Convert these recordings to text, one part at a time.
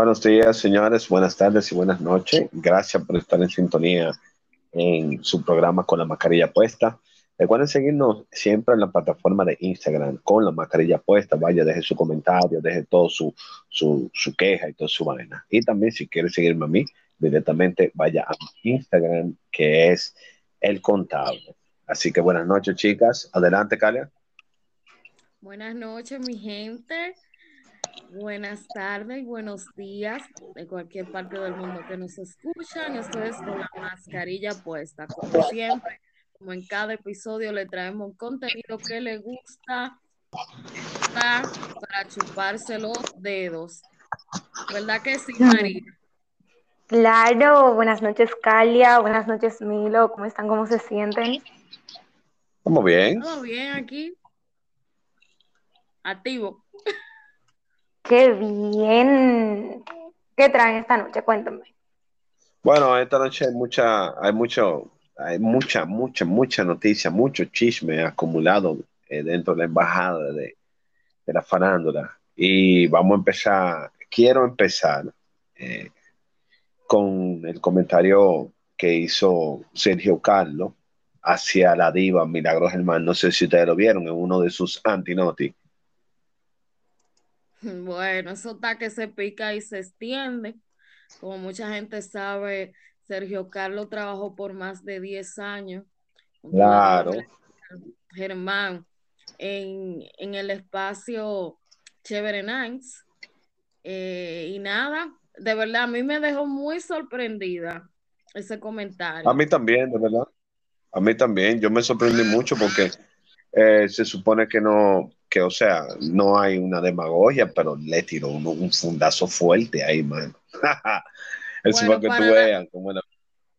Buenos días, señores. Buenas tardes y buenas noches. Gracias por estar en sintonía en su programa con la mascarilla puesta. Recuerden seguirnos siempre en la plataforma de Instagram con la mascarilla puesta. Vaya, deje su comentario, deje todo su, su, su queja y toda su vaina. Y también, si quiere seguirme a mí, directamente vaya a Instagram, que es El Contable. Así que buenas noches, chicas. Adelante, Calia. Buenas noches, mi gente. Buenas tardes y buenos días de cualquier parte del mundo que nos escuchan. Esto es con la mascarilla puesta. Como siempre, como en cada episodio, le traemos contenido que le gusta para chuparse los dedos. ¿Verdad que sí, María? Claro, buenas noches, Calia, buenas noches, Milo, ¿cómo están? ¿Cómo se sienten? ¿Cómo bien? Todo bien aquí activo. Qué bien. ¿Qué traen esta noche? Cuéntame. Bueno, esta noche hay mucha, hay mucho, hay mucha, mucha, mucha noticia, mucho chisme acumulado eh, dentro de la embajada de, la farándula. Y vamos a empezar, quiero empezar eh, con el comentario que hizo Sergio Carlos hacia la diva Milagros Germán. No sé si ustedes lo vieron en uno de sus antinoti Bueno, eso está que se pica y se extiende. Como mucha gente sabe, Sergio Carlos trabajó por más de 10 años. Claro. Germán, en, en, el espacio Chévere Nights. Eh, y nada, de verdad, a mí me dejó muy sorprendida ese comentario. A mí también, de verdad. A mí también. Yo me sorprendí mucho porque eh, se supone que no, que o sea, no hay una demagogia, pero le tiró un, un fundazo fuerte ahí, mano. Eso bueno, que tú veas.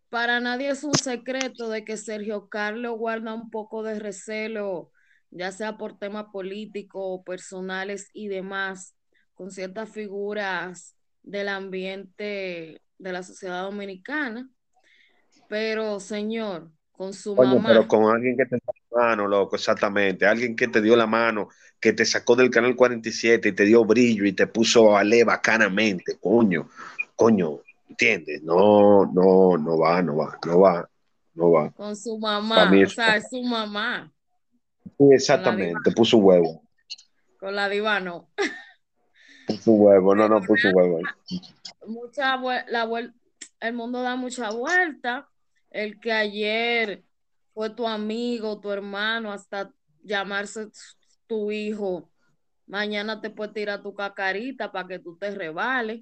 Para nadie es un secreto de que Sergio Carlos guarda un poco de recelo, ya sea por temas políticos, personales y demás, con ciertas figuras del ambiente de la sociedad dominicana. Pero, señor, con su Oye, mamá. Pero con alguien que te dio la mano, loco, exactamente. Alguien que te dio la mano, que te sacó del canal 47 y te dio brillo y te puso a le bacanamente, coño, coño, ¿entiendes? No, no, no va, no va, no va, no va. Con su mamá, o sea, es su mamá. Sí, exactamente, puso huevo. Con la diva no. Puso huevo, no, no, puso huevo. Mucha la el mundo da mucha vuelta el que ayer fue tu amigo, tu hermano, hasta llamarse tu hijo, mañana te puede tirar tu cacarita para que tú te rebales.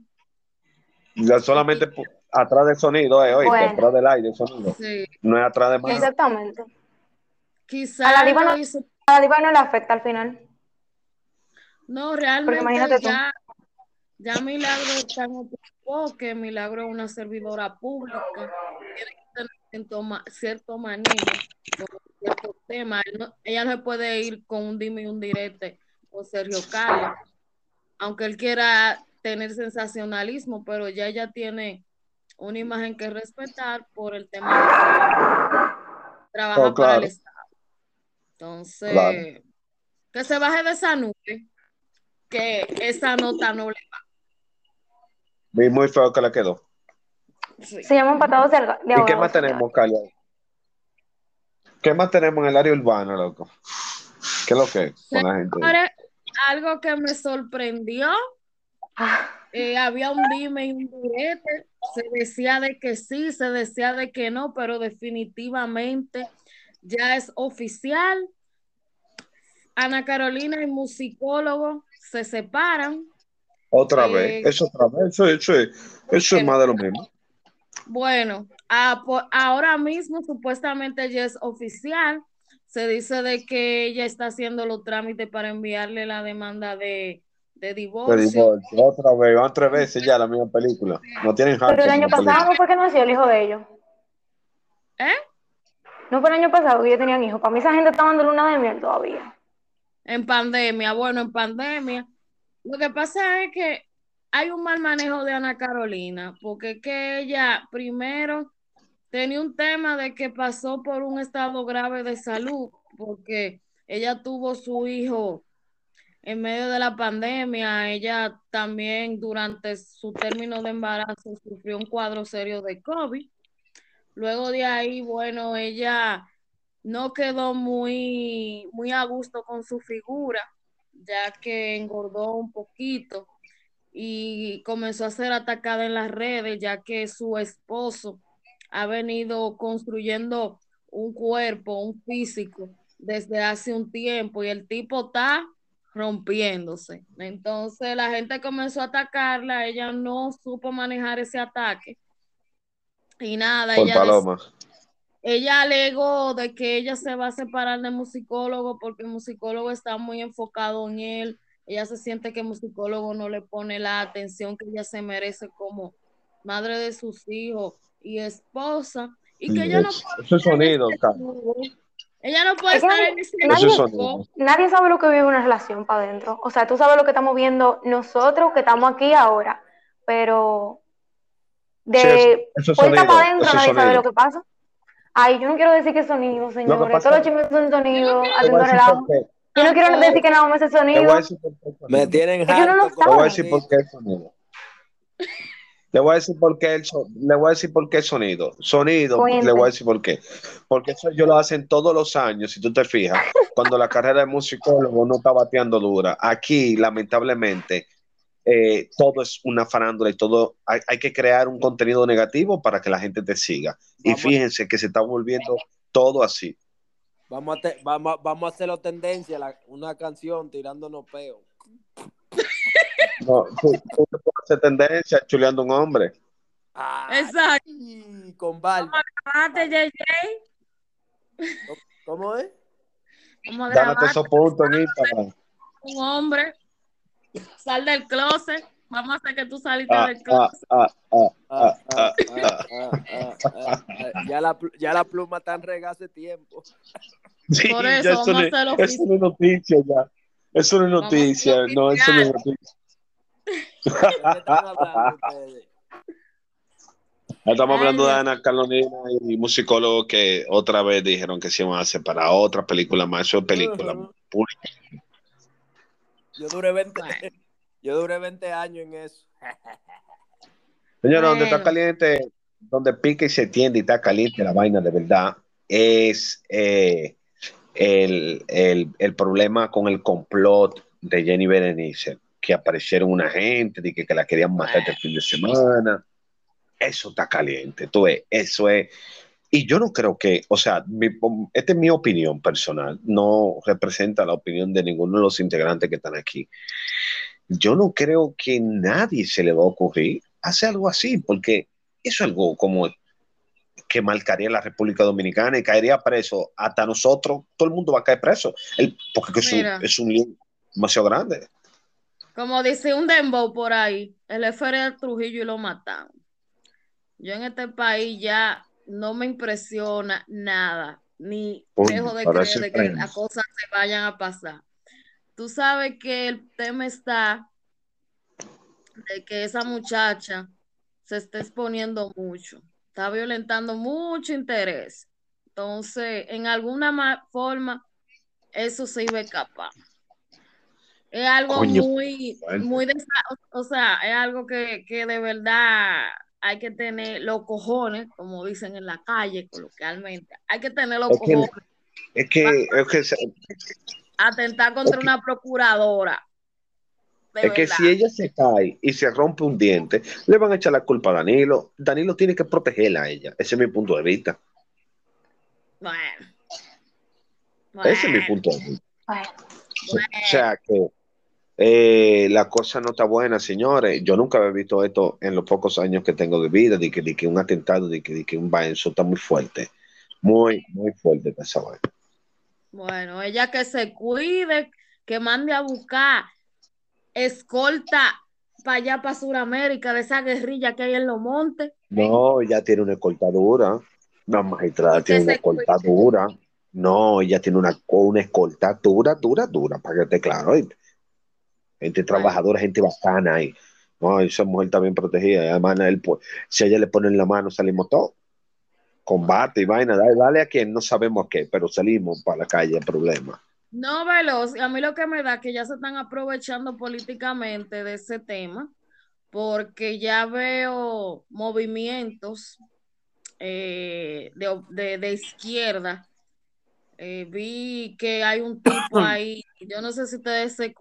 Ya solamente atrás del sonido, eh, oye, bueno. atrás del aire, sonido. Sí. No es atrás de más. Exactamente. Quizás a la diva no, hizo... a la diva no le afecta al final. No, realmente ya, ya Milagro está en otro enfoque, Milagro es una servidora pública, cierto, cierto manejo con ciertos temas. No, ella no se puede ir con un dime y un direte con Sergio Carlos, aunque él quiera tener sensacionalismo, pero ya ella tiene una imagen que respetar por el tema de. Trabaja Oh, para el Estado. Entonces, Claro. que se baje de esa nube, que esa nota no le va. Vi muy feo que le quedó. Sí. Se llaman patados de, de ¿Y qué más tenemos, Calia? ¿Qué más tenemos en el área urbana, loco? ¿Qué es lo que es con la gente? Ahora, algo que me sorprendió, Ah, eh, había un dime y un direte, se decía de que sí, se decía de que no, pero definitivamente ya es oficial. Ana Carolina y musicólogo se separan. Otra Eh, vez, eso otra vez, eso, eso, es- eso es más de lo mismo. Bueno, a- po- ahora mismo supuestamente ya es oficial. Se dice de que ella está haciendo los trámites para enviarle la demanda de, de De divorcio. divorcio, otra vez, van tres veces ya la misma película. No tienen pero el año pasado no fue que nació el hijo de ellos. ¿Eh? No fue el año pasado que ellos tenían hijos. Para mí esa gente está dando luna de miel todavía. En pandemia, bueno, en pandemia. Lo que pasa es que hay un mal manejo de Ana Carolina, porque que ella primero tenía un tema de que pasó por un estado grave de salud, porque ella tuvo su hijo en medio de la pandemia, ella también durante su término de embarazo sufrió un cuadro serio de COVID. Luego de ahí, bueno, ella no quedó muy, muy a gusto con su figura, ya que engordó un poquito y comenzó a ser atacada en las redes, ya que su esposo ha venido construyendo un cuerpo, un físico, desde hace un tiempo y el tipo está rompiéndose. Entonces la gente comenzó a atacarla, ella no supo manejar ese ataque. Y nada, ella, ella alegó de que ella se va a separar del musicólogo porque el musicólogo está muy enfocado en él. Ella se siente que el musicólogo no le pone la atención que ella se merece como madre de sus hijos y esposa. Y que ella no puede sonido, ella no puede estar en ese nadie, nadie sabe lo que vive una relación para adentro. O sea, tú sabes lo que estamos viendo nosotros que estamos aquí ahora, pero de puerta para adentro nadie sabe lo que pasa. Ay, yo no quiero decir que sonido, señores. Todos los chismes son sonido, haciendo relajo. Yo no quiero decir que nada más es sonido. Me tienen Yo no lo Te voy a decir por qué es sonido. Le voy a decir por qué el le voy a decir por qué sonido. Sonido, le voy a decir por qué. Porque eso yo lo hacen todos los años, si tú te fijas, cuando la carrera de musicólogo no está bateando dura. Aquí, lamentablemente, eh, todo es una farándula y todo, hay, que crear un contenido negativo para que la gente te siga. y fíjense que se está volviendo todo así. Vamos a, vamos, vamos a hacerlo tendencia, una canción tirándonos peo. No, tú, tú puedes hacer tendencia chuleando un hombre. Exacto. Con barba. ¿Cómo es? Dánate esos puntos en Instagram. Un hombre. Sal del closet. Vamos a hacer que tú saliste del closet. ya, la, ya la pluma está en rega hace tiempo. Sí, Por eso, vamos a hacerlo Eso no es noticia ya. Eso no es noticia. No, eso no es noticia. Estamos hablando de Ana Carolina y musicólogos que otra vez dijeron que se iban a hacer para otra película más. Eso es película Yo duré 20, yo duré 20 años en eso. Señora, donde está caliente, donde pica y se tiende y está caliente la vaina de verdad, es eh, el, el, el problema con el complot de Jenny Berenice que aparecieron una gente, de que, que la querían matar este fin de semana. Eso está caliente, tú ves, eso es. Y yo no creo que, o sea, esta es mi opinión personal, no representa la opinión de ninguno de los integrantes que están aquí. Yo no creo que nadie se le va a ocurrir hacer algo así, porque eso es algo como que marcaría la República Dominicana y caería preso hasta nosotros, todo el mundo va a caer preso, el, porque es un, es un lío demasiado grande. Como dice un dembow por ahí, el FR Trujillo y lo mataron. Yo en este país ya no me impresiona nada, ni dejo de creer que las cosas se vayan a pasar. Tú sabes que el tema está de que esa muchacha se está exponiendo mucho, está violentando mucho interés. Entonces, en alguna forma, eso se iba a escapar. Es algo muy, muy, o sea, es algo que, de verdad hay que tener los cojones, como dicen en la calle coloquialmente, hay que tener los cojones. es que, es que atentar contra una procuradora. Es que si ella se cae y se rompe un diente, le van a echar la culpa a Danilo. Danilo tiene que protegerla a ella. Ese es mi punto de vista. Bueno. Ese es mi punto de vista. O sea que eh, la cosa no está buena, señores. Yo nunca había visto esto en los pocos años que tengo de vida, de que, de que un atentado, de que, de que un vaenzo está muy fuerte. Muy, muy fuerte esa vaina. Bueno, ella que se cuide, que mande a buscar escolta para allá, para Sudamérica, de esa guerrilla que hay en los montes. No, ella tiene una escoltadura. Una magistrada tiene una escoltadura. No, ella tiene una, una escoltadura dura, dura, para que esté claro gente trabajadora, gente bacana ahí. No, esa mujer bien protegida. Además, él, si a ella le ponen la mano, salimos todos. Combate y vaina, dale, a quien no sabemos qué, pero salimos para la calle, el problema. No, Veloz, a mí lo que me da que ya se están aprovechando políticamente de ese tema, porque ya veo movimientos eh, de, izquierda. Eh, vi que hay un tipo ahí, yo no sé si ustedes se,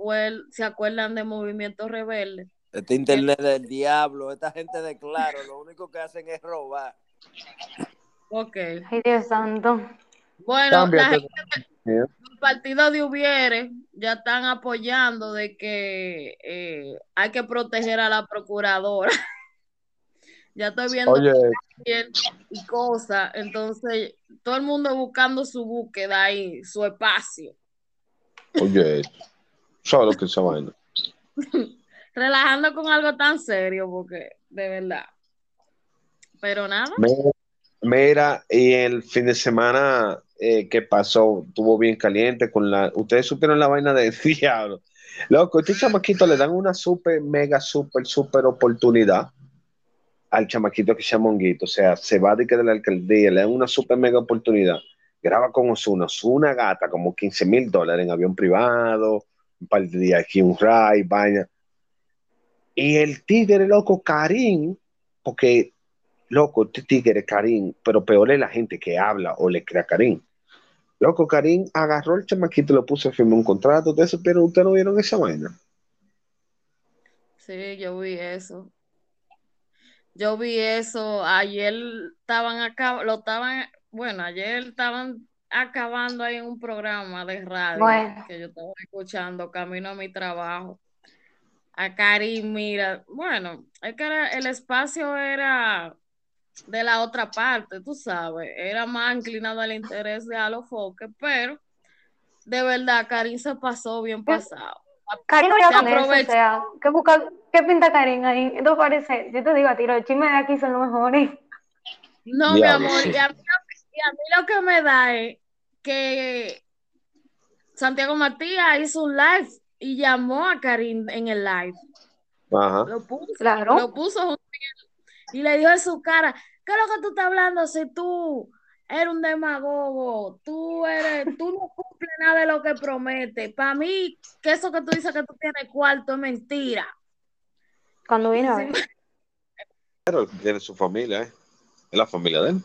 se acuerdan de Movimiento Rebelde. Este internet del diablo, esta gente de claro, lo único que hacen es robar. Ok. Ay, Dios santo. Bueno, la gente el partido de Hubiere ya están apoyando de que eh, hay que proteger a la procuradora. ya estoy viendo Oye. y cosas, entonces todo el mundo buscando su búsqueda ahí, su espacio. Oye, ¿sabes lo que se vaina? Relajando con algo tan serio, porque de verdad. Pero nada. Mira, y el fin de semana eh, que pasó, estuvo bien caliente con la. Ustedes supieron la vaina de diablo. Loco, este chamaquito le dan una super, mega, super, super oportunidad al chamaquito que se llama Honguito. O sea, se va de que de la alcaldía, le dan una super mega oportunidad. Graba con Osuna, una gata, como 15 mil dólares en avión privado, un par de días aquí, un ride, vaina. Y el tigre, loco, Karim, porque loco, este tigre Karim, pero peor es la gente que habla o le crea Karim. Loco, Karim agarró el chamaquito y lo puso a firmar un contrato de eso, pero ustedes no vieron esa vaina. Sí, yo vi eso. Yo vi eso. Ayer estaban acá, lo estaban, bueno, ayer estaban acabando ahí en un programa de radio que yo estaba escuchando camino a mi trabajo. A Karim, mira, bueno, es que el espacio era de la otra parte, tú sabes, era más inclinado al interés de Alofoque, pero de verdad, Karim se pasó bien pasado. Karim aprovecha. O sea, ¿qué, busca, ¿qué, pinta Karim ahí? Esto parece, yo te digo a tiro, los chismes de aquí son los mejores. No, mi amor, y a, mí, lo que me da es que Santiago Matías hizo un live y llamó a Karim en el live. Ajá. Lo puso, claro. lo puso y le dio en su cara, ¿qué es lo que tú estás hablando si tú eres un demagogo? Tú eres, tú no cumples nada de lo que prometes. Para mí, que eso que tú dices que tú tienes cuarto es mentira. Cuando ver. Pero tiene su familia, ¿eh? Es la familia de él.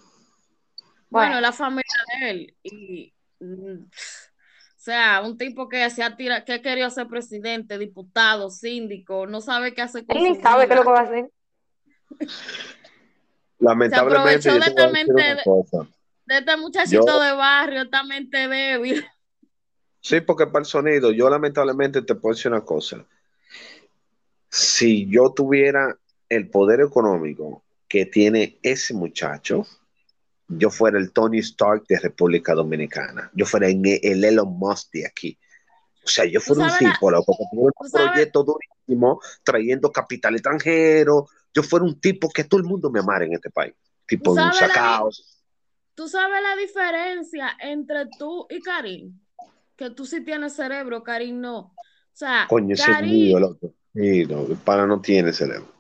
Bueno, la familia de él. Y, mm, o sea, un tipo que se ha tirado, que quería ser presidente, diputado, síndico, no sabe qué hacer con Él ni sabe qué es lo que va a hacer. Lamentablemente, se aprovechó de, de este muchachito de barrio, esta mente débil. Sí, porque para el sonido, yo lamentablemente te puedo decir una cosa. Si yo tuviera el poder económico que tiene ese muchacho, yo fuera el Tony Stark de República Dominicana. Yo fuera el Elon Musk de aquí. O sea, yo fuera un tipo, loco, un proyecto durísimo, trayendo capital extranjero, yo fuera un tipo que todo el mundo me amara en este país. Tipo un sacao. ¿Tú sabes la diferencia entre tú y Karim? Que tú sí tienes cerebro, Karim no. O sea, Coño, Karim, loco. Sí, no, para no tiene cerebro.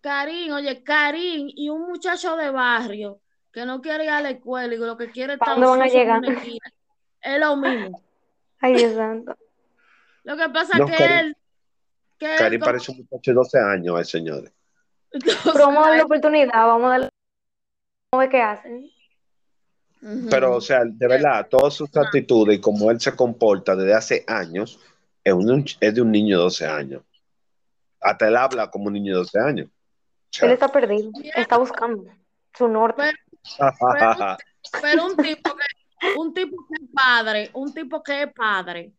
Karim, oye, Karim y un muchacho de barrio que no quiere ir a la escuela y lo que quiere estar van a llegar? Es lo mismo. Ay, Dios santo. Lo que pasa es que él. Que Karim parece un muchacho de 12 años, eh, señores. Pero vamos a darle la oportunidad, vamos a darle. Vamos a ver qué hacen. Pero, o sea, de verdad, todas sus actitudes y cómo él se comporta desde hace años es, un, es de un niño de 12 años. Hasta él habla como un niño de 12 años. él está perdido, está buscando su norte. Pero, un tipo que un tipo que es padre, un tipo que es padre,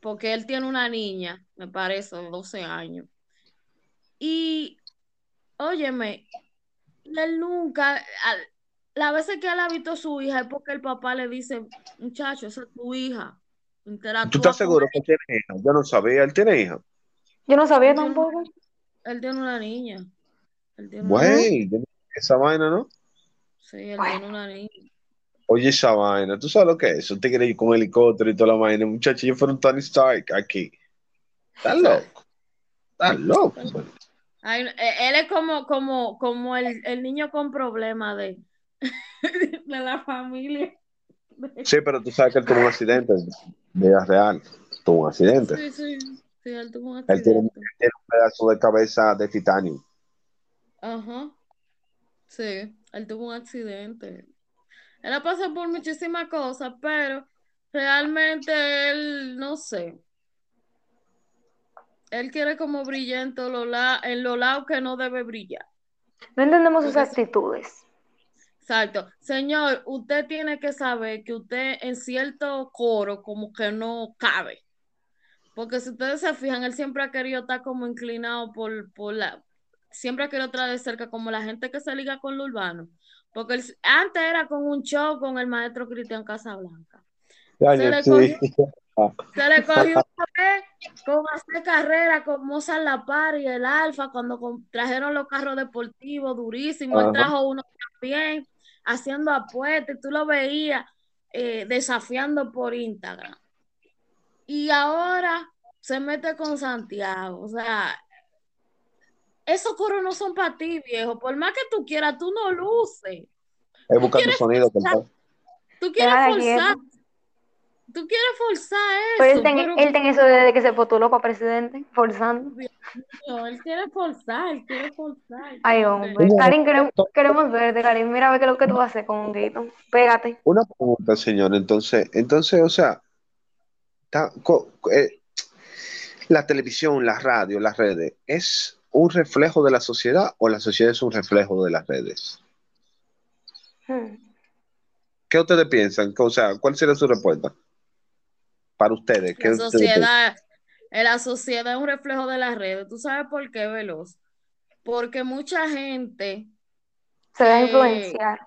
porque él tiene una niña, me parece, de 12 años. Y óyeme, él nunca, la veces que él ha visto a su hija es porque el papá le dice, muchacho, esa es tu hija. ¿Tú estás seguro que tiene hija? Yo no sabía, él tiene hija. Yo no sabía tampoco. Él tiene una niña. Güey, esa vaina, ¿no? Sí, él tiene una niña. Oye, esa vaina, ¿tú sabes lo que es? Eso te quiere ir con helicóptero y toda la vaina. Muchachos, yo fueron Tony Stark aquí. Estás loco. Estás loco. Eh, él es como, como, como el, el niño con problemas de, de la familia. Sí, pero tú sabes que él tuvo un accidente. vida real, tuvo un accidente. Sí, sí, sí, él tuvo un accidente. Él tiene, un pedazo de cabeza de titanio. Ajá. Sí, él tuvo un accidente. Él ha pasado por muchísimas cosas, pero realmente él, no sé. Él quiere como brillar en, todo lo en los lados que no debe brillar. No entendemos sus actitudes. Exacto. Señor, usted tiene que saber que usted en cierto coro como que no cabe. Porque si ustedes se fijan, él siempre ha querido estar como inclinado por, por la... Siempre ha querido traer de cerca como la gente que se liga con lo urbano. Porque antes era con un show con el maestro Cristian Casablanca. se, le cogió, se le cogió con hacer carrera con Mozart La Par y el Alfa cuando trajeron los carros deportivos durísimos. Él trajo uno también haciendo apuestas, tú lo veías eh, desafiando por Instagram. Y ahora se mete con Santiago, o sea, esos coros no son para ti, viejo. Por más que tú quieras, tú no luces. Es buscando sonido. Tú quieres forzar. Tú quieres forzar eso. Pero él tiene él eso desde que se postuló para presidente, forzando. No, él quiere forzar, él quiere forzar. Ay, hombre. Karim, queremos, queremos verte, Karim. Mira, ve qué es lo que tú haces con un grito. Pégate. Una pregunta, señor. Entonces, entonces, o sea, eh, la televisión, la radio, las redes, ¿es un reflejo de la sociedad o la sociedad es un reflejo de las redes? Hmm. ¿Qué ustedes piensan? O sea, ¿cuál sería su respuesta? Para ustedes. La sociedad, eh, la sociedad es un reflejo de las redes. ¿Tú sabes por qué, Veloz? Porque mucha gente... Se deja influenciar.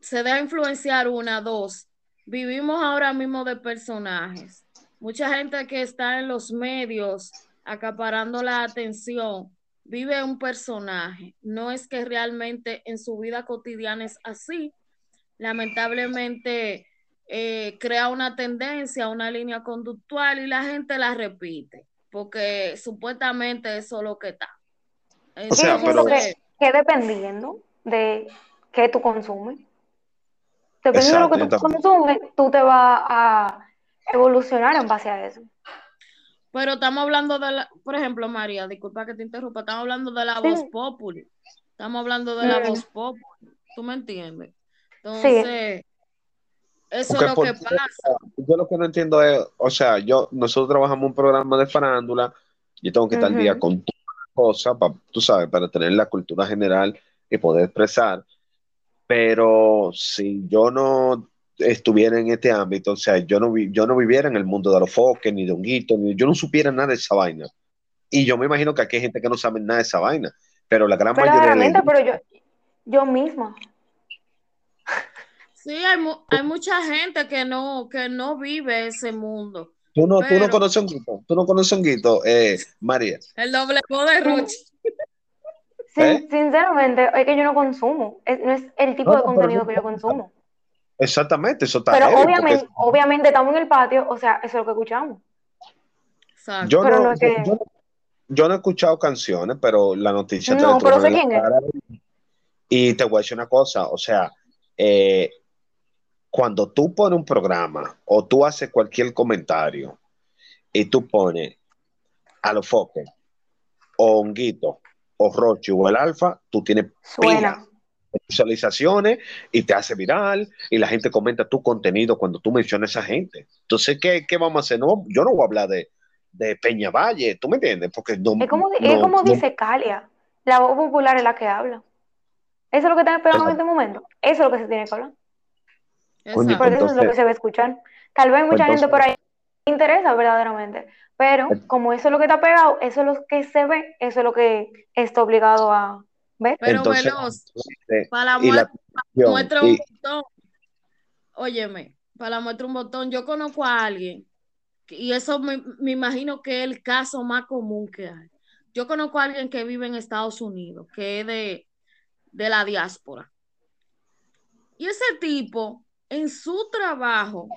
Se deja influenciar una, dos. Vivimos ahora mismo de personajes. Mucha gente que está en los medios acaparando la atención vive un personaje. No es que realmente en su vida cotidiana es así. Lamentablemente eh, crea una tendencia, una línea conductual y la gente la repite, porque supuestamente eso es lo que está. o sea, pero... que, dependiendo de qué tú consumes. Dependiendo de lo que tú consumes, tú te vas a evolucionar en base a eso. Pero estamos hablando de la, por ejemplo, María, disculpa que te interrumpa, estamos hablando de la voz popular. Estamos hablando de la voz popular. ¿Tú me entiendes? Entonces, eso es lo que pasa. Yo lo que no entiendo es, o sea, yo, nosotros trabajamos un programa de farándula, yo tengo que estar al día con todas las cosas, para, tú sabes, para tener la cultura general y poder expresar. Pero si yo no estuviera en este ámbito, o sea, yo no, yo no viviera en el mundo de los foques, ni de honguitos, ni yo no supiera nada de esa vaina. Y yo me imagino que aquí hay gente que no sabe nada de esa vaina, pero la gran mayoría de pero yo, yo misma. Sí, hay, hay mucha gente que no, que no vive ese mundo. Tú no, tú no conoces honguito, tú no conoces honguito, eh, María. El doble de Roche. ¿Eh? Sinceramente, es que yo no consumo, no es el tipo de contenido que yo consumo. Exactamente, eso está Pero obviamente, obviamente estamos en el patio, o sea, eso es lo que escuchamos. Yo, no, yo, no, he escuchado canciones, pero la noticia no, pero sé quién es. Y te voy a decir una cosa, o sea, eh, cuando tú pones un programa o tú haces cualquier comentario y tú pones a los foques o Honguito o Roche o el Alfa, tú tienes Suena visualizaciones y te hace viral y la gente comenta tu contenido cuando tú mencionas a esa gente. Entonces, ¿qué, qué vamos a hacer? No, yo no voy a hablar de, de Peña Valle, ¿tú me entiendes? Porque no, es como, es como dice Calia, la voz popular es la que habla. Eso es lo que está esperando en este momento. Eso es lo que se tiene que hablar. Porque eso es lo que se va a escuchar. Tal vez mucha gente por ahí interesa verdaderamente, pero como eso es lo que está pegado, eso es lo que se ve, eso es lo que está obligado a, pero veloz, este, para la muestra, un botón. Óyeme, para la muestra un botón, yo conozco a alguien, y eso me, imagino que es el caso más común que hay. Yo conozco a alguien que vive en Estados Unidos, que es de, de la diáspora. Y ese tipo, en su trabajo,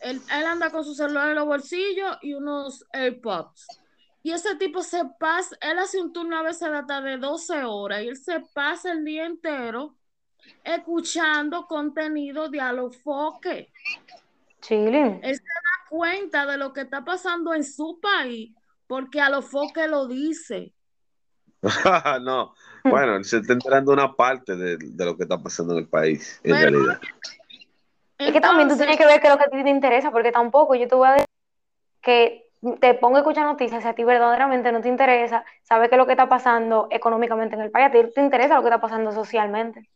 él, él, anda con su celular en los bolsillos y unos AirPods. Y ese tipo se pasa, él hace un turno a veces hasta de 12 horas y él se pasa el día entero escuchando contenido de alofoque. Chile. Él se da cuenta de lo que está pasando en su país porque a lo dice. no, bueno, se está enterando una parte de, lo que está pasando en el país, en realidad. Es que también tú tienes que ver qué es lo que a ti te interesa, porque tampoco yo te voy a decir que te pongo a escuchar noticias si a ti verdaderamente no te interesa saber qué es lo que está pasando económicamente en el país, a ti te interesa lo que está pasando socialmente.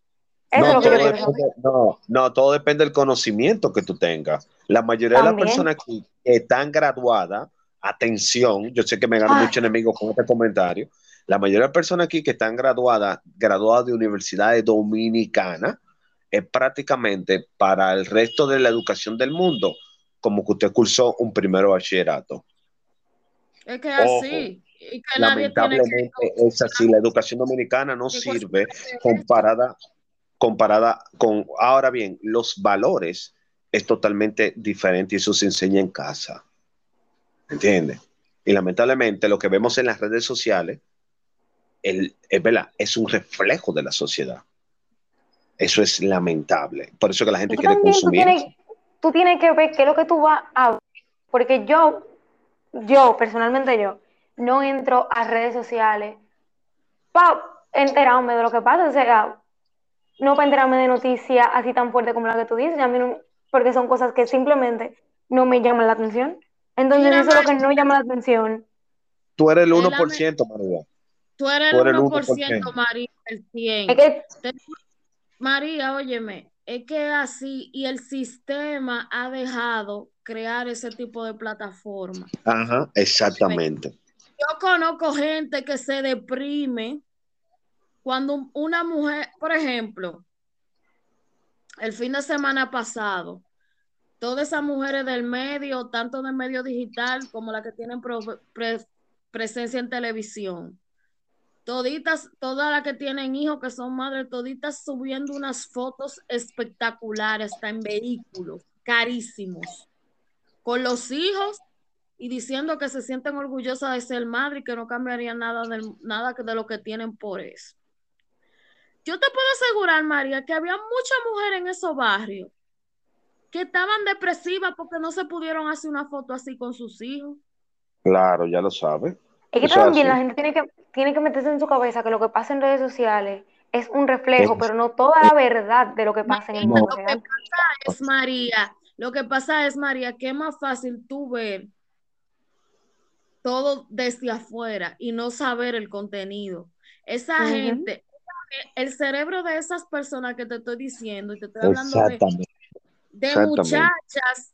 Eso no, es lo que yo depende, no, no, todo depende del conocimiento que tú tengas. La mayoría de las personas que están graduadas, atención, yo sé que me gano mucho enemigo con este comentario, la mayoría de las personas aquí que están graduadas, graduadas de universidades dominicanas, es prácticamente para el resto de la educación del mundo, como que usted cursó un primero bachillerato. Es que así. lamentablemente es así. La educación dominicana no sirve comparada, comparada con. Ahora bien, los valores es totalmente diferente y eso se enseña en casa. ¿Entiendes? Y lamentablemente lo que vemos en las redes sociales el, es, verdad, es un reflejo de la sociedad. Eso es lamentable. Por eso que la gente quiere consumir. Tú tienes, que ver qué es lo que tú vas a... Porque yo, yo, personalmente yo, no entro a redes sociales para enterarme de lo que pasa. O sea, no para enterarme de noticias así tan fuerte como la que tú dices, a mí porque son cosas que simplemente no me llaman la atención. Entonces, eso es lo que no llama la atención. Tú eres el 1%, María. Tú eres el 1%, María, el 100%. María, óyeme, es que así, y el sistema ha dejado crear ese tipo de plataforma. Ajá, exactamente. Yo conozco gente que se deprime cuando una mujer, por ejemplo, el fin de semana pasado, todas esas mujeres del medio, tanto del medio digital como las que tienen presencia en televisión, toditas, todas las que tienen hijos que son madres, toditas subiendo unas fotos espectaculares, hasta en vehículos, carísimos, con los hijos y diciendo que se sienten orgullosas de ser madre y que no cambiarían nada de, nada de lo que tienen por eso. Yo te puedo asegurar, María, que había muchas mujeres en esos barrios que estaban depresivas porque no se pudieron hacer una foto así con sus hijos. Claro, ya lo sabe. Es que también la gente tiene que, tiene que meterse en su cabeza que lo que pasa en redes sociales es un reflejo, pero no toda la verdad de lo que pasa en el mundo Lo que pasa es, María, lo que pasa es, María, que es más fácil tú ver todo desde afuera y no saber el contenido. Esa gente, el cerebro de esas personas que te estoy diciendo, y te estoy hablando de muchachas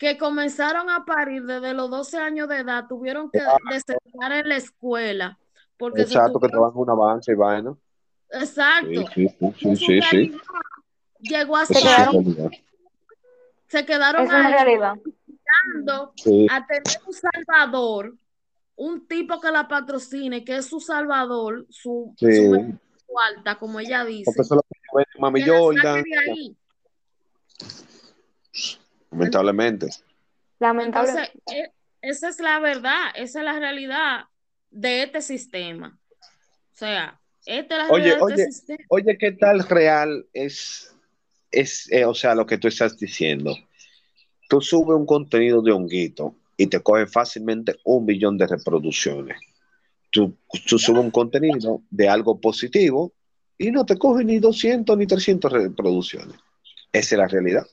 que comenzaron a parir desde los 12 años de edad, tuvieron que desertar en la escuela. Porque Exacto, que trabajan una avance y vaina. Exacto. Sí, sí, sí, sí, Llegó a ser. Se quedaron es ahí a tener un salvador, un tipo que la patrocine, que es su salvador, su, su alta, como ella dice. Porque eso lo que mami Lamentablemente. Lamentablemente. E, esa es la verdad, esa es la realidad de este sistema. O sea, esta es la oye, realidad de este sistema. Oye, ¿qué tal real es, es eh, o sea, lo que tú estás diciendo? Tú subes un contenido de honguito y te coge fácilmente un millón de reproducciones. Tú, tú subes un contenido de algo positivo y no te coge ni 200 ni 300 reproducciones. Esa es la realidad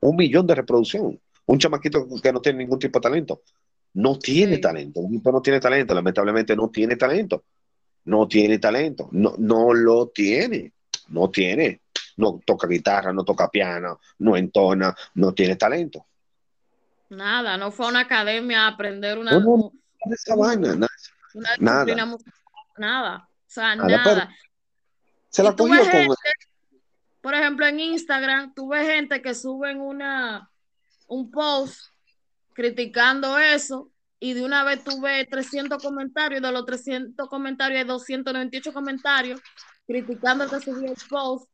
un millón de reproducción. Un chamaquito que no tiene ningún tipo de talento. No tiene talento. Un tipo no tiene talento. Lamentablemente no tiene talento. No tiene talento. No, no lo tiene. No tiene. No toca guitarra, no toca piano, no entona, no tiene talento. Nada, no fue a una academia a aprender una. No, esa vaina, nada. nada. nada. O sea, nada. Se la cogió con por ejemplo, en Instagram, tú ves gente que suben una, un post criticando eso y de una vez tú ves 300 comentarios, de los 300 comentarios hay 298 comentarios criticando el que subió el post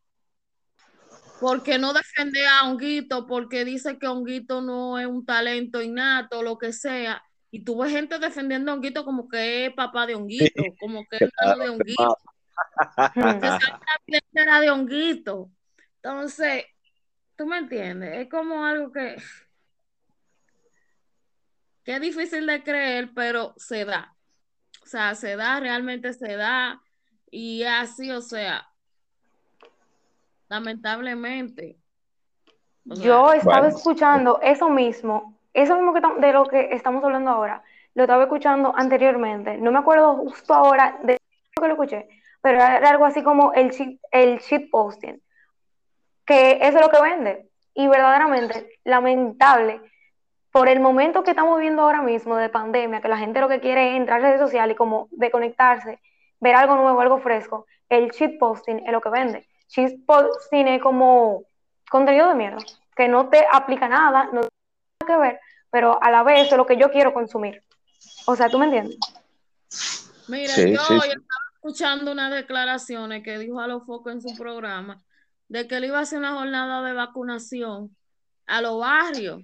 porque no defiende a Honguito, porque dice que Honguito no es un talento innato, lo que sea. Y tú ves gente defendiendo a Honguito como que es papá de Honguito, como que es hermano de Honguito. que era de Honguito. Entonces, tú me entiendes, es como algo que... que es difícil de creer, pero se da. O sea, se da, realmente se da. Y así, o sea, lamentablemente. Yo estaba escuchando eso mismo, eso mismo que de lo que estamos hablando ahora, lo estaba escuchando anteriormente. No me acuerdo justo ahora de lo que lo escuché, pero era algo así como el shit, el shit posting, que eso es lo que vende. Y verdaderamente, lamentable, por el momento que estamos viviendo ahora mismo de pandemia, que la gente lo que quiere es entrar a redes sociales y como desconectarse, ver algo nuevo, algo fresco, el shit posting es lo que vende. Shit posting es como contenido de mierda, que no te aplica nada, no tiene nada que ver, pero a la vez es lo que yo quiero consumir. O sea, ¿tú me entiendes? Mira, yo, estaba escuchando unas declaraciones que dijo a los focos en su programa de que él iba a hacer una jornada de vacunación a los barrios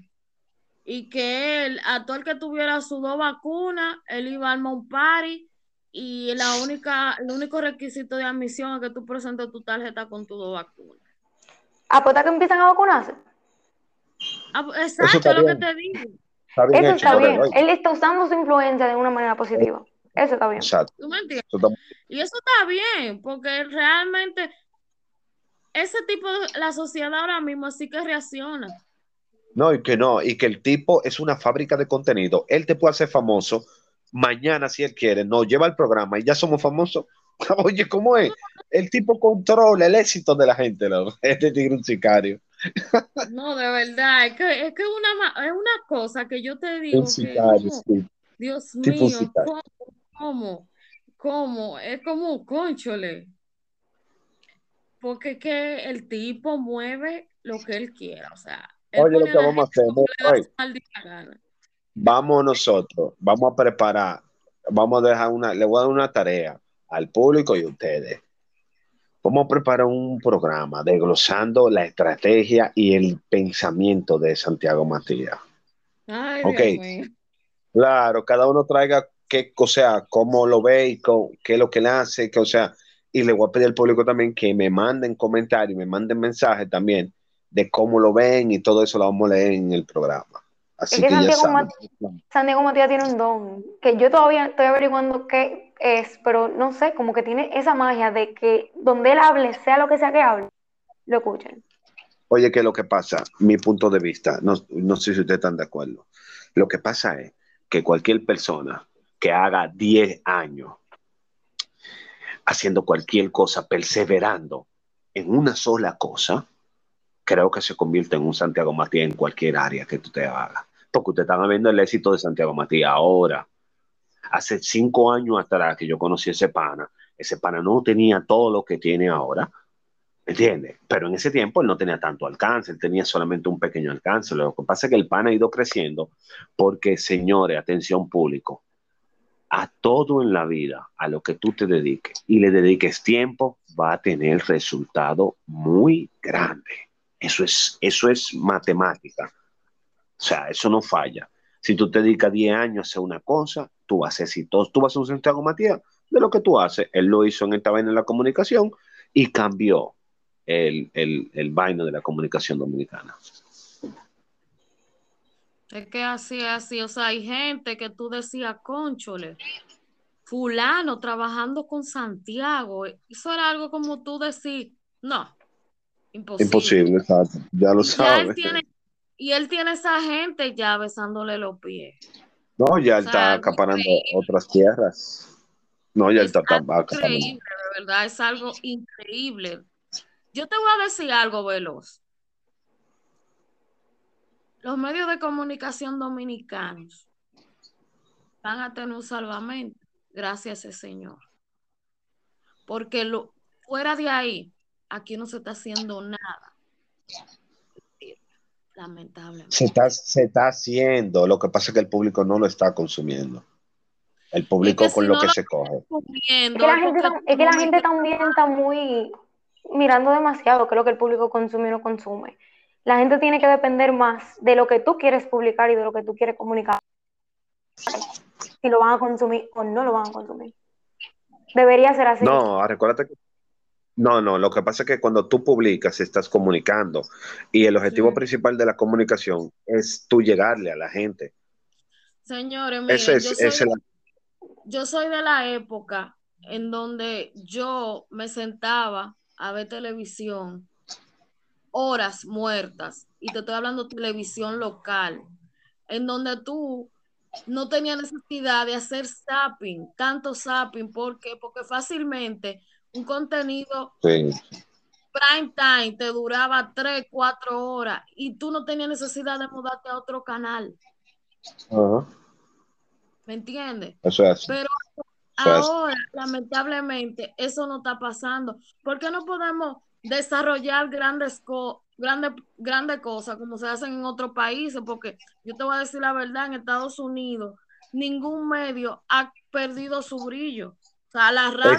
y que él, a todo el que tuviera sus dos vacunas, él iba a armar un party y la única, el único requisito de admisión es que tú presentes tu tarjeta con tus dos vacunas. ¿A ah, que empiezan a vacunarse? Ah, pues, exacto, lo que te digo. Eso está bien. Él está usando su influencia de una manera positiva. Eso está bien. ¿Tú me entiendes? Y eso está bien, porque realmente ese tipo de la sociedad ahora mismo así que reacciona. No, y que no, y que el tipo es una fábrica de contenido. Él te puede hacer famoso mañana si él quiere. No, lleva el programa y ya somos famosos. Oye, ¿cómo es? El tipo controla el éxito de la gente, ¿no? Este tigre un sicario. No, de verdad, es que es, que una, es una cosa que yo te digo. que, Dios mío, ¿cómo, ¿cómo? ¿Cómo? Es como conchole. Porque es que el tipo mueve lo que él quiera, o sea. Oye, lo que vamos a hacer. vamos nosotros, vamos a preparar, vamos a dejar una, le voy a dar una tarea al público y a ustedes. Vamos a preparar un programa desglosando la estrategia y el pensamiento de Santiago Matías. Ay, ok. Claro, cada uno traiga qué, o sea, cómo lo ve y qué es lo que le hace, que, o sea, y le voy a pedir al público también que me manden comentarios, me manden mensajes también de cómo lo ven y todo eso lo vamos a leer en el programa. Así que, Santiago, Matías, tiene un don que yo todavía estoy averiguando qué es, pero no sé, como que tiene esa magia de que donde él hable, sea lo que sea que hable, lo escuchen. Oye, ¿qué es lo que pasa? Mi punto de vista, no, no sé si ustedes están de acuerdo. Lo que pasa es que cualquier persona que haga 10 años haciendo cualquier cosa, perseverando en una sola cosa, creo que se convierte en un Santiago Matías en cualquier área que tú te hagas. Porque usted está viendo el éxito de Santiago Matías ahora. Hace cinco años atrás que yo conocí a ese pana, ese pana no tenía todo lo que tiene ahora, ¿entiendes? Pero en ese tiempo él no tenía tanto alcance, él tenía solamente un pequeño alcance. Lo que pasa es que el pana ha ido creciendo porque, señores, atención público, a todo en la vida, a lo que tú te dediques y le dediques tiempo, va a tener resultado muy grande. Eso es, eso es matemática. O sea, eso no falla. Si tú te dedicas 10 años a hacer una cosa, tú vas a ser exitoso. Tú vas a ser un Santiago Matías de lo que tú haces. Él lo hizo en esta vaina en la comunicación y cambió el, el, el vaino de la comunicación dominicana. Es que así, así, o sea, hay gente que tú decías, conchole, fulano trabajando con Santiago, eso era algo como tú decís, no, Imposible. Imposible, exacto. Ya lo sabes. y él tiene esa gente ya besándole los pies. No, ya él está acaparando otras tierras. No, ya él está acaparando. Increíble, de verdad, es algo increíble. Yo te voy a decir algo veloz. Los medios de comunicación dominicanos van a tener un salvamento gracias a ese señor. Porque lo, fuera de ahí, aquí no se está haciendo nada. Lamentablemente. Se está, se está haciendo, lo que pasa es que el público no lo está consumiendo. El público con lo que se coge. Es que, la gente, es que la gente también está muy mirando demasiado qué es lo que el público consume o no consume. La gente tiene que depender más de lo que tú quieres publicar y de lo que tú quieres comunicar. Si lo van a consumir o no lo van a consumir. Debería ser así. No, recuérdate que no, no, lo que pasa es que cuando tú publicas estás comunicando y el objetivo principal de la comunicación es tú llegarle a la gente. Señores, miren, yo, soy, yo soy de la época en donde yo me sentaba a ver televisión horas muertas, y te estoy hablando de televisión local, en donde tú no tenías necesidad de hacer zapping, tanto zapping, ¿por Porque fácilmente un contenido prime time te duraba 3, 4 horas y tú no tenías necesidad de mudarte a otro canal. ¿Me entiendes? Pero ahora, lamentablemente, eso no está pasando. ¿Por qué no podemos desarrollar grandes, grandes, grandes cosas como se hacen en otros países? Porque yo te voy a decir la verdad, en Estados Unidos, ningún medio ha perdido su brillo. O sea, la radio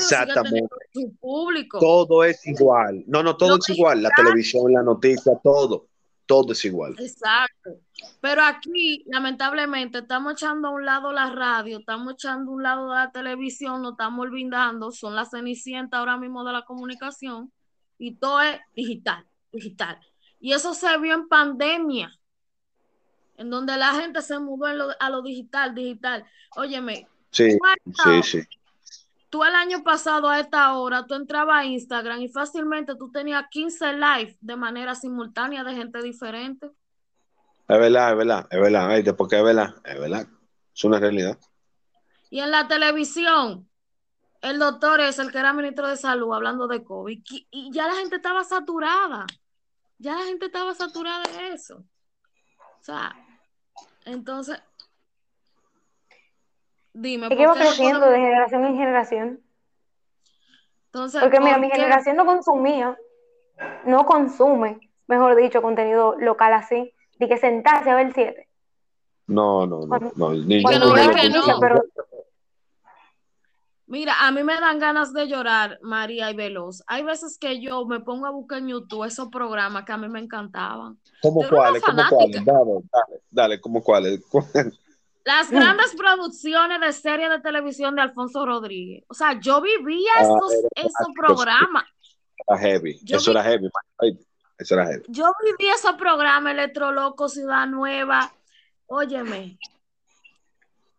su público. Todo es igual. No, no, todo es igual. La televisión, la noticia, todo. Todo es igual. Exacto. Pero aquí, lamentablemente, estamos echando a un lado la radio, estamos echando a un lado la televisión, nos estamos olvidando, son las cenicientas ahora mismo de la comunicación y todo es digital, digital. Y eso se vio en pandemia, en donde la gente se mudó a lo digital, digital. Óyeme. Sí, sí, sí tú el año pasado a esta hora, tú entrabas a Instagram y fácilmente tú tenías 15 live de manera simultánea de gente diferente. Es verdad, es verdad, es verdad, porque es verdad, es verdad, es una realidad. Y en la televisión, el doctor es el que era ministro de salud hablando de COVID y ya la gente estaba saturada, ya la gente estaba saturada de eso. O sea, entonces, Dime. Va creciendo de generación en generación. Entonces, Porque mira, mi generación no consumía, no consume, mejor dicho, contenido local así, de que sentarse a ver siete. No, no, no. no, Mira, a mí me dan ganas de llorar, María y Veloz. Hay veces que yo me pongo a buscar en YouTube esos programas que a mí me encantaban. ¿Cómo cuáles? ¿Cómo cuáles? Dale, dale, dale, ¿cómo cuáles? Las mm. grandes producciones de serie de televisión de Alfonso Rodríguez. O sea, yo vivía ah, esos, programas. Era heavy. eso era heavy. Eso era heavy. Yo vivía esos programas, Electro Loco, Ciudad Nueva. Óyeme.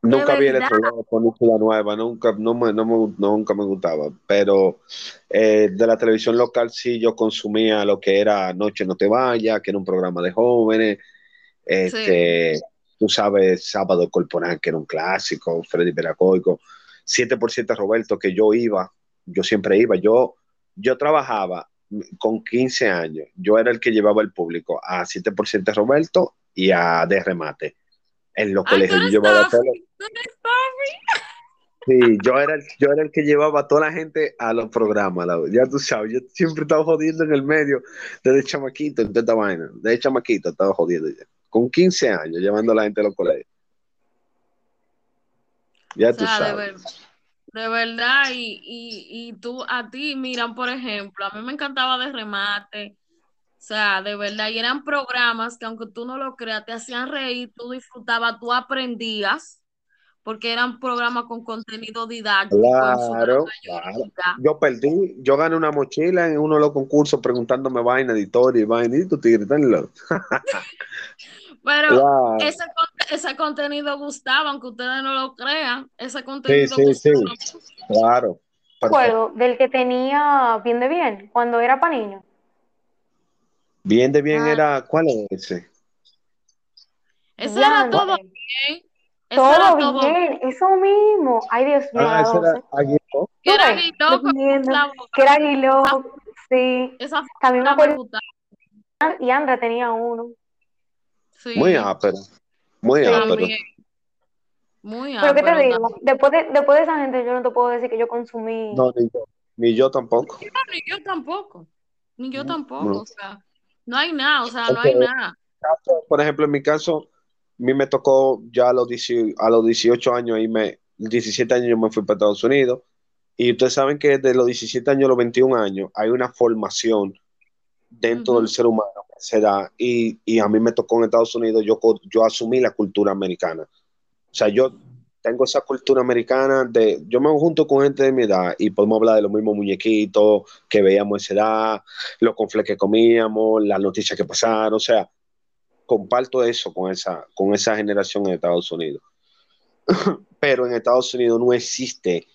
Nunca vi Electro Loco, Ciudad Nueva, nunca, no me, nunca me gustaba. Pero eh, de la televisión local sí yo consumía lo que era Noche No Te Vaya, que era un programa de jóvenes. Este, tú sabes, Sábado Corporal, que era un clásico, Freddy Peracoico, 7% Roberto, que yo iba, yo siempre iba, yo, yo trabajaba con 15 años, yo era el que llevaba el público a 7% Roberto y a De Remate. En los colegios yo llevaba Sí, yo era, el, yo era el que llevaba a toda la gente a los programas, ya tú sabes, yo siempre estaba jodiendo en el medio, desde chamaquito, en esta vaina, desde chamaquito estaba jodiendo ya con 15 años llevando a la gente a los colegios. Ya tú sabes. De, verdad, y, y, tú, a ti, miran, por ejemplo, a mí me encantaba de remate, o sea, de verdad, y eran programas que aunque tú no lo creas, te hacían reír, tú disfrutabas, tú aprendías, porque eran programas con contenido didáctico. Claro, Yo perdí, yo gané una mochila en uno de los concursos preguntándome vaina, editor y vaina, y tú tigre, Pero ese, ese, contenido gustaba, aunque ustedes no lo crean. Ese contenido sí, sí, Sí. Claro. Recuerdo del que tenía bien de bien, cuando era para niños. Bien de bien ah. era, ¿cuál es ese? Ese era todo bien. todo, bien, eso mismo. Ay, Dios mío. Ah, ese era Aguiló. Que era Aguiló. Que era Aguiló, sí. Esa También me acuerdo. Y Andra tenía uno. Muy ápero. Muy ápero. Muy Pero ¿qué te digo? Después de, después de esa gente yo no te puedo decir que yo consumí. No, ni yo, ni yo tampoco. ni yo tampoco. Ni yo tampoco. No. O sea, no hay nada, o sea, no hay nada. Por ejemplo, en mi caso, a mí me tocó ya a los, 18, a los 18 años, y me, 17 años yo me fui para Estados Unidos. Y ustedes saben que desde los 17 años a los 21 años hay una formación dentro del ser humano se da y, y, a mí me tocó en Estados Unidos, yo, yo asumí la cultura americana. O sea, yo tengo esa cultura americana de, yo me junto con gente de mi edad y podemos hablar de los mismos muñequitos que veíamos esa edad, los confles que comíamos, las noticias que pasaron, o sea, comparto eso con esa, con esa generación en Estados Unidos. pero en Estados Unidos no existe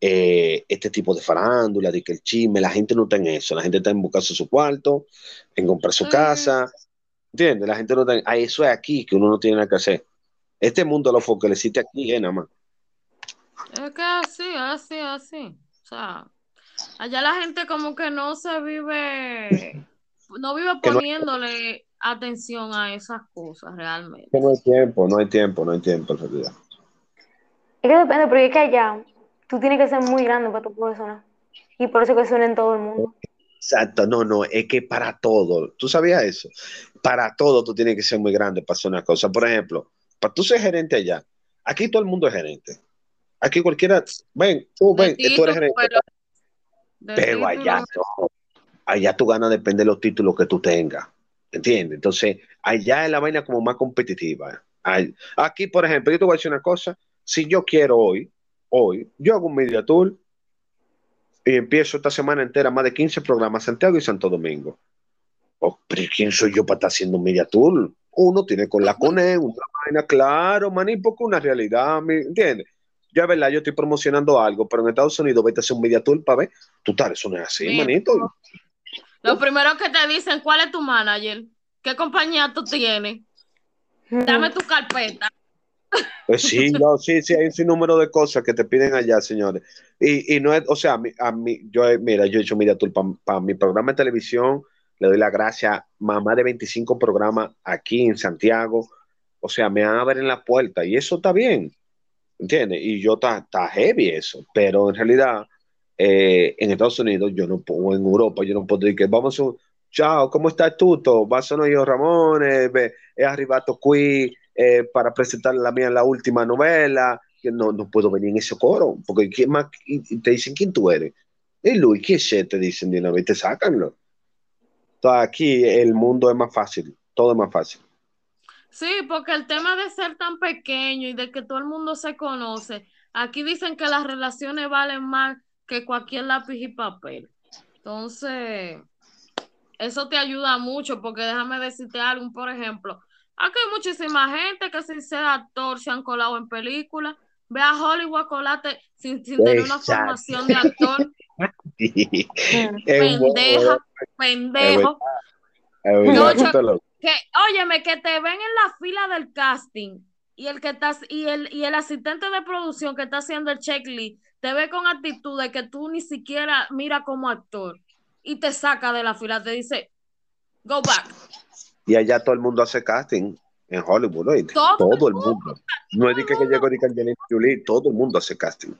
eh, este tipo de farándula, de que el chisme, la gente no está en eso, la gente está en buscarse su cuarto, en comprar su casa, ¿entiendes? La gente no está en, eso es aquí que uno no tiene nada que hacer. Este mundo lo existe aquí, eh, nada más. Es que así, así, así. O sea, allá la gente como que no se vive, no vive poniéndole atención a esas cosas realmente. no hay tiempo, no hay tiempo, no hay tiempo en realidad. Es que depende, porque es que allá tú tienes que ser muy grande para tu poder sonar. Y por eso que suena en todo el mundo. Exacto, no, no, es que para todo, ¿tú sabías eso? Para todo tú tienes que ser muy grande para hacer una cosa. Por ejemplo, para tú ser gerente allá, aquí todo el mundo es gerente. Aquí cualquiera, ven, tú ven, tú eres gerente. Pero allá no. Allá tú ganas depende de los títulos que tú tengas. ¿Entiendes? Entonces, allá es la vaina como más competitiva. Aquí, por ejemplo, yo te voy a decir una cosa. Si yo quiero hoy, hoy, yo hago un media tour y empiezo esta semana entera más de 15 programas Santiago y Santo Domingo. Oh, pero ¿quién soy yo para estar haciendo un media tour? Uno tiene con la CONE, una vaina, claro, maní, porque una realidad, ¿me entiendes? Ya verdad, yo estoy promocionando algo, pero en Estados Unidos vete a hacer un media tour para ver, tú tal, eso no es así, manito. Lo primero que te dicen, ¿cuál es tu manager? ¿Qué compañía tú tienes? Dame tu carpeta. Pues sí, no, sí, sí, hay un sinnúmero de cosas que te piden allá, señores. Y, y no es, o sea, a mí, yo, mira, yo he hecho mira, para mi programa de televisión, le doy la gracia, mamá de 25 programas aquí en Santiago, o sea, me van a ver en la puerta y eso está bien, ¿entiendes? Y yo está heavy eso, pero en realidad eh, en Estados Unidos yo no puedo, en Europa yo no puedo decir que vamos a, chao, ¿cómo estás tú? Vas a yo Ramón, es arribato qui eh, para presentar la mía la última novela, que no, no puedo venir en ese coro, porque ¿quién más? Y te dicen quién tú eres. Y Luis, ¿qué es? Te dicen de una vez, te sacanlo. Aquí el mundo es más fácil, todo es más fácil. Sí, porque el tema de ser tan pequeño y de que todo el mundo se conoce, aquí dicen que las relaciones valen más que cualquier lápiz y papel. Entonces, eso te ayuda mucho, porque déjame decirte algo, por ejemplo, aquí hay muchísima gente que sin ser actor se han colado en películas. Ve a Hollywood colate sin, sin tener una formación de actor. Pendeja, pendejo. que, óyeme, que te ven en la fila del casting y el que estás, y el, y el asistente de producción que está haciendo el checklist te ve con actitud de que tú ni siquiera mira como actor y te saca de la fila, te dice, go back. Y allá todo el mundo hace casting en Hollywood, ¿no? Todo, el mundo. No es de que, que llegó Jolie, todo el mundo hace casting.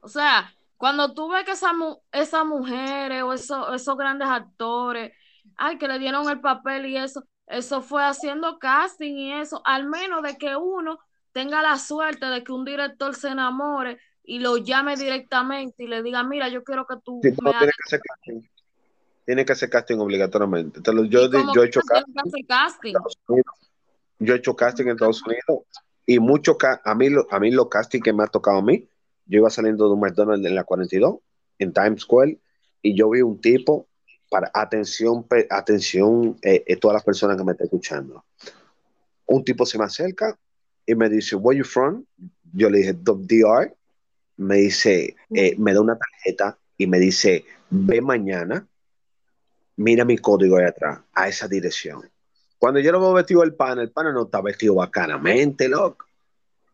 O sea, cuando tú ves que esa, esas mujeres o esos, esos grandes actores, ay, que le dieron el papel y eso, eso fue haciendo casting y eso, al menos de que uno tenga la suerte de que un director se enamore y lo llame directamente y le diga, mira, yo quiero que tú... me que hacer casting. Tiene que hacer casting obligatoriamente. yo, yo, he hecho casting. Yo he hecho casting en Estados Unidos y mucho a mí, a mí los castings que me ha tocado a mí, yo iba saliendo de un McDonald's en la 42, en Times Square, y yo vi un tipo, para atención, atención, eh, eh, todas las personas que me están escuchando. Un tipo se me acerca y me dice, where you from? Yo le dije, DR me dice, eh, me da una tarjeta y me dice, ve mañana, mira mi código ahí atrás, a esa dirección. Cuando yo lo veo vestido el pana, el pana no está vestido bacanamente, loco.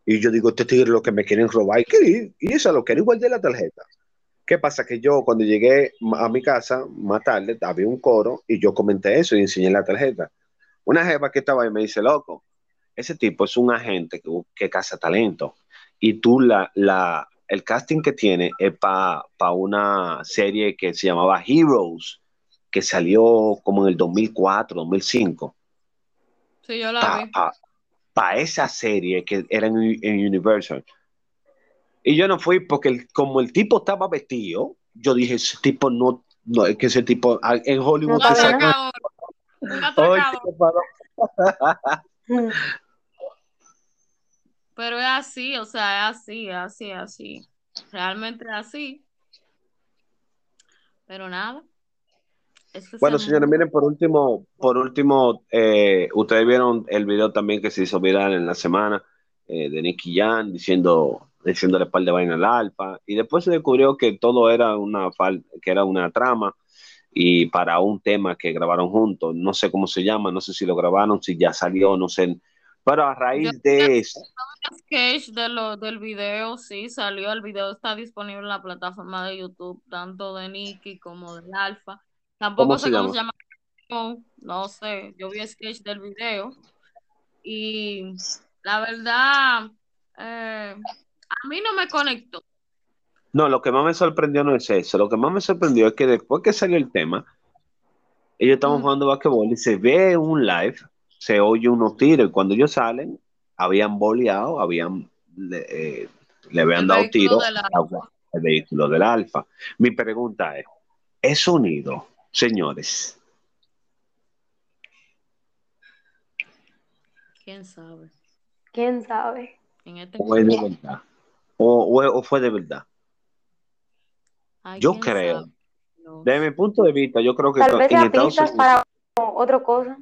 Y yo digo, este tigre lo que me quieren robar. ¿Y, y eso lo quiere igual de la tarjeta. ¿Qué pasa? Que yo cuando llegué a mi casa más tarde, había un coro y yo comenté eso y enseñé la tarjeta. Una jeva que estaba ahí me dice, loco, ese tipo es un agente que, que caza talento. Y tú la, la, el casting que tiene es para una serie que se llamaba Heroes, que salió como en el 2004, 2005. Sí, yo la vi. Para esa serie que era en, Universal. Y yo no fui porque como el tipo estaba vestido, yo dije, ese tipo no, no es que ese tipo en Hollywood no, saca... Pero es así, o sea, es así, así, así. Realmente es así. Pero nada. Bueno, señores, miren, por último, por último, eh, ustedes vieron el video también que se hizo viral en la semana, eh, de Nicky Jan diciendo, diciéndole par de vaina al alfa, y después se descubrió que todo era una, que era una trama y para un tema que grabaron juntos, no sé cómo se llama, no sé si lo grabaron, si ya salió, no sé, pero a raíz de eso. sketch de lo, del video, sí, salió, el video está disponible en la plataforma de YouTube, tanto de Nicky como del Alfa. Tampoco sé cómo se llama, no sé, yo vi sketch del video y la verdad, eh, a mí no me conectó. No, lo que más me sorprendió no es eso. Lo que más me sorprendió es que después que salió el tema, ellos estaban jugando basquetbol y se ve un live, se oye unos tiros y cuando ellos salen, habían boleado, habían, eh, le habían dado tiros al vehículo del Alfa. Mi pregunta es, ¿es sonido, señores? ¿Quién sabe? ¿Quién sabe? Este o, de verdad. O, fue de verdad. yo creo. Desde mi punto de vista, yo creo que Tal vez en Estados Unidos, para otra cosa.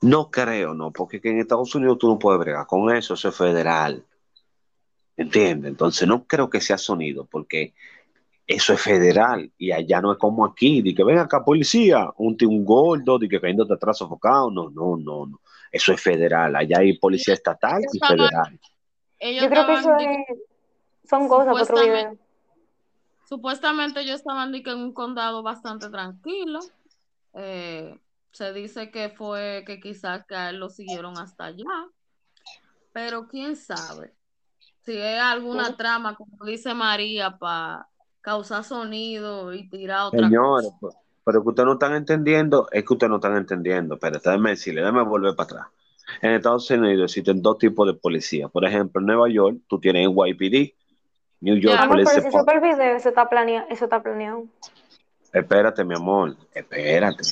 No creo, no, porque en Estados Unidos tú no puedes bregar con eso, eso es federal. ¿Entiendes? Entonces no creo que sea sonido, porque eso es federal y allá no es como aquí, de que ven acá policía, un, un gordo, de que cayendo atrás sofocado, no, no, no, no. Eso es federal. Allá hay policía estatal y federal. Yo creo que eso son cosas para otro video. Supuestamente ellos estaban en un condado bastante tranquilo. Eh, se dice que fue que quizás que a él lo siguieron hasta allá. Pero quién sabe. Si hay alguna trama, como dice María, para causar sonido y tirar otra Señores, cosa. Pues, pero que ustedes no están entendiendo, es que ustedes no están entendiendo. Pero déjame decirle, déjame volver para atrás. En Estados Unidos existen dos tipos de policía. Por ejemplo, en Nueva York, tú tienes NYPD, New York yeah, Police pero si video, eso está, planeado, eso está planeado. Espérate, mi amor, espérate.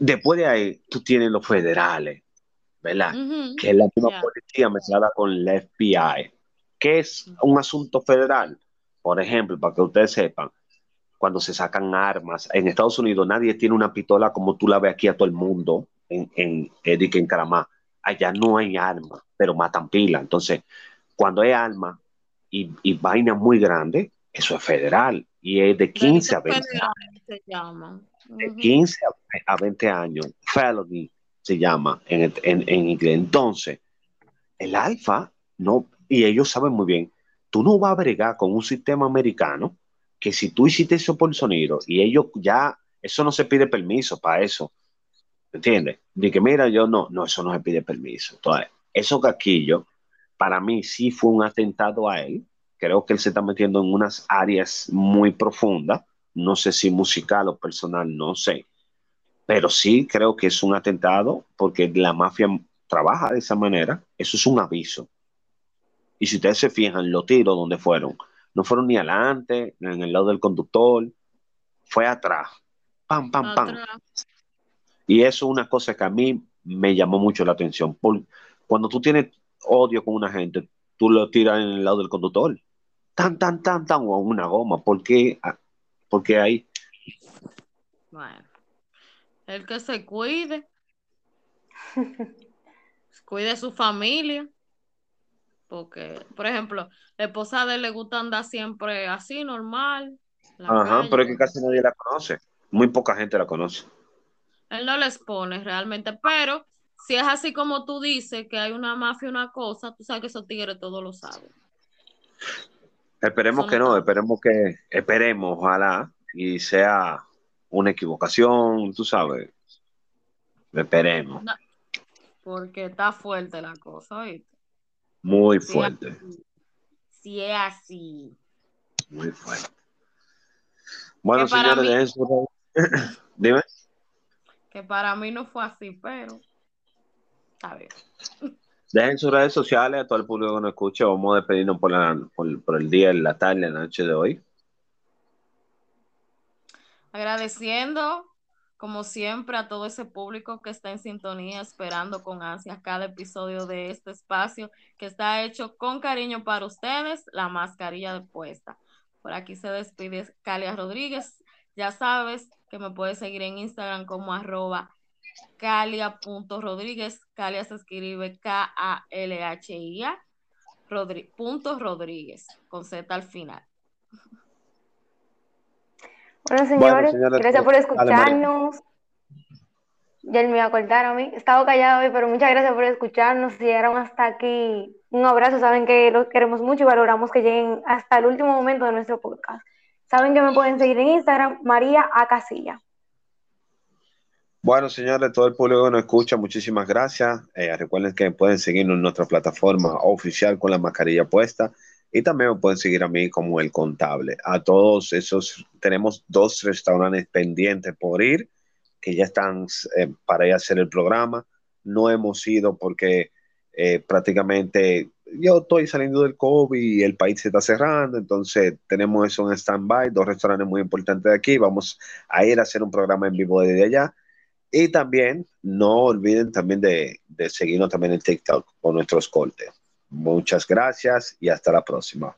Después de ahí, tú tienes los federales, ¿verdad? Que es la misma policía mezclada con el FBI, que es un asunto federal. Por ejemplo, para que ustedes sepan, cuando se sacan armas. En Estados Unidos nadie tiene una pistola como tú la ves aquí a todo el mundo en, en, en Caramá. Allá no hay armas, pero matan pila. Entonces, cuando hay armas y, y vaina muy grande, eso es federal y es de 15 a 20 años. De 15 a 20 años, felony se llama en, en, en inglés. Entonces, el alfa, no, y ellos saben muy bien, tú no vas a bregar con un sistema americano que si tú hiciste eso por sonido y ellos ya, eso no se pide permiso para eso, ¿entiendes? De que mira, yo no, no, eso no se pide permiso. Entonces, eso caquillo, para mí sí fue un atentado a él. Creo que él se está metiendo en unas áreas muy profundas, no sé si musical o personal, no sé, pero sí creo que es un atentado porque la mafia trabaja de esa manera, eso es un aviso. Y si ustedes se fijan, los tiros donde fueron, no fueron ni adelante, ni en el lado del conductor, fue atrás. Pam, pam, pam. Y eso es una cosa que a mí me llamó mucho la atención. cuando tú tienes odio con una gente, tú lo tiras en el lado del conductor. Tan, tan, tan, tan, o una goma. ¿Por qué, ah, ¿Por qué ahí? Bueno, el que se cuide. cuide su familia. Porque, por ejemplo, la esposa de él le gusta andar siempre así, normal. Ajá, pero es que casi nadie la conoce. Muy poca gente la conoce. Él no les pone realmente, pero si es así como tú dices, que hay una mafia, una cosa, tú sabes que esos tigres todos lo saben. Esperemos que no, esperemos que, esperemos, ojalá, y sea una equivocación, tú sabes. Esperemos. porque está fuerte la cosa, ¿oíste? Muy fuerte. Si es así. Muy fuerte. Bueno, señores, Dime. Que para mí no fue así, pero está bien. Dejen sus redes sociales a todo el público que nos escucha. Vamos a despedirnos por, la, por, por el día, la tarde, la noche de hoy. Agradeciendo como siempre, a todo ese público que está en sintonía, esperando con ansias cada episodio de este espacio que está hecho con cariño para ustedes, la mascarilla de puesta. Por aquí se despide Calia Rodríguez. Ya sabes que me puedes seguir en Instagram como arroba Calia.rodríguez. Calia se escribe K-A-L-H-I-A. punto Rodríguez, con Z al final. Bueno, señores, gracias por escucharnos. ya él me iba a cortar a mí. He estado callado hoy, pero muchas gracias por escucharnos. Si llegaron hasta aquí, un abrazo. Saben que los queremos mucho y valoramos que lleguen hasta el último momento de nuestro podcast. Saben que me pueden seguir en Instagram, María A. Casilla. Bueno, señores, todo el público que nos escucha, muchísimas gracias. Eh, recuerden que pueden seguirnos en nuestra plataforma oficial con la mascarilla puesta y también me pueden seguir a mí como el contable. A todos esos, tenemos dos restaurantes pendientes por ir, que ya están eh, para ir a hacer el programa. No hemos ido porque eh, prácticamente yo estoy saliendo del COVID y el país se está cerrando, entonces tenemos eso en stand-by, dos restaurantes muy importantes de aquí. Vamos a ir a hacer un programa en vivo desde allá y también no olviden también de, de seguirnos también en TikTok con nuestros cortes. Muchas gracias y hasta la próxima.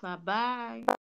Bye bye.